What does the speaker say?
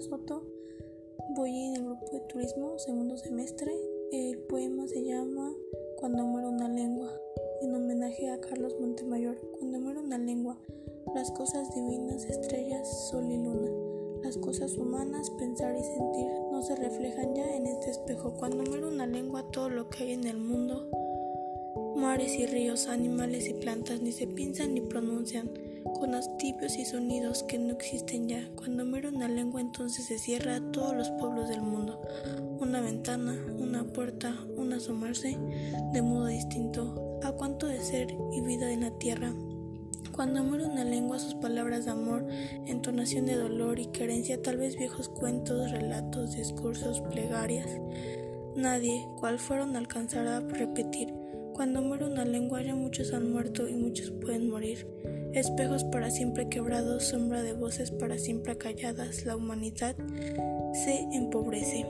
Soto. Voy en el grupo de turismo, segundo semestre. El poema se llama Cuando muere una lengua, en homenaje a Carlos Montemayor. Cuando muere una lengua, las cosas divinas, estrellas, sol y luna. Las cosas humanas, pensar y sentir, no se reflejan ya en este espejo. Cuando muere una lengua, todo lo que hay en el mundo, mares y ríos, animales y plantas, ni se piensan ni pronuncian, con tibios y sonidos que no existen ya. Cuando muere una lengua, entonces se cierra a todos los pueblos del mundo. Una ventana, una puerta, un asomarse, de modo distinto. A cuánto de ser y vida en la tierra. Cuando muere una lengua, sus palabras de amor, entonación de dolor y querencia, tal vez viejos cuentos, relatos, discursos, plegarias. Nadie, cual fueron, alcanzará a repetir. Cuando muere una lengua, ya muchos han muerto y muchos pueden morir. Espejos para siempre quebrados, sombra de voces para siempre calladas, la humanidad se empobrece.